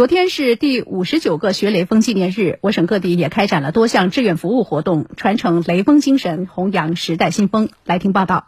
昨天是第五十九个学雷锋纪念日，我省各地也开展了多项志愿服务活动，传承雷锋精神，弘扬时代新风。来听报道。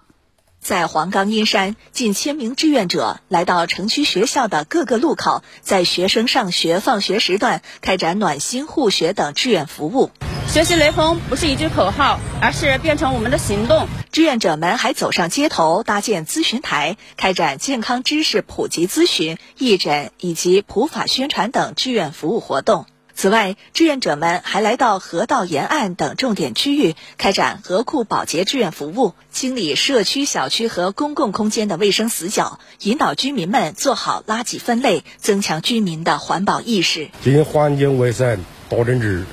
在黄冈阴山，近千名志愿者来到城区学校的各个路口，在学生上学、放学时段开展暖心护学等志愿服务。学习雷锋不是一句口号，而是变成我们的行动。志愿者们还走上街头，搭建咨询台，开展健康知识普及咨询、义诊以及普法宣传等志愿服务活动。此外，志愿者们还来到河道沿岸等重点区域，开展河库保洁志愿服务，清理社区、小区和公共空间的卫生死角，引导居民们做好垃圾分类，增强居民的环保意识。进行环境卫生多整治，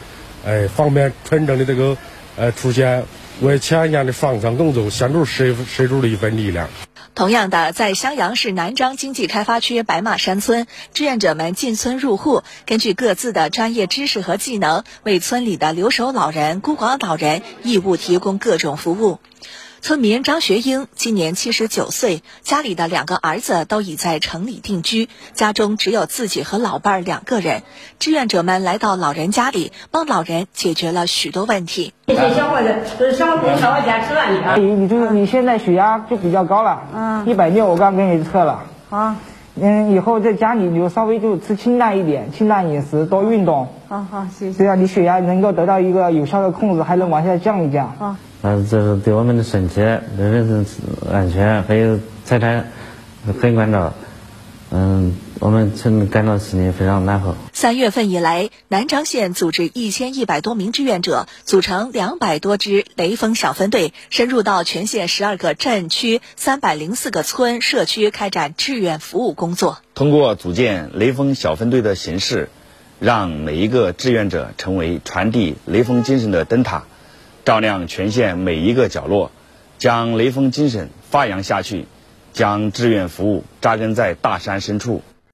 哎，方便群众的这个呃出现，为前沿的防范工作献出十十足的一份力量。同样的，在襄阳市南张经济开发区白马山村，志愿者们进村入户，根据各自的专业知识和技能，为村里的留守老人、孤寡老人义务提供各种服务。村民张学英今年七十九岁，家里的两个儿子都已在城里定居，家中只有自己和老伴儿两个人。志愿者们来到老人家里，帮老人解决了许多问题。这些小伙子都是生活小伙坚持了你啊！你你就是你现在血压就比较高了，嗯，一百六我刚给你测了啊，嗯，以后在家里你就稍微就吃清淡一点，清淡饮食，多运动。好好，谢谢。这样你血压能够得到一个有效的控制，还能往下降一降。啊。嗯，这是对我们的身体、人身安全还有财产很关照。嗯，我们村感到心里非常难受。三月份以来，南漳县组织一千一百多名志愿者，组成两百多支雷锋小分队，深入到全县十二个镇区、三百零四个村社区，开展志愿服务工作。通过组建雷锋小分队的形式，让每一个志愿者成为传递雷锋精神的灯塔。照亮全县每一个角落，将雷锋精神发扬下去，将志愿服务扎根在大山深处。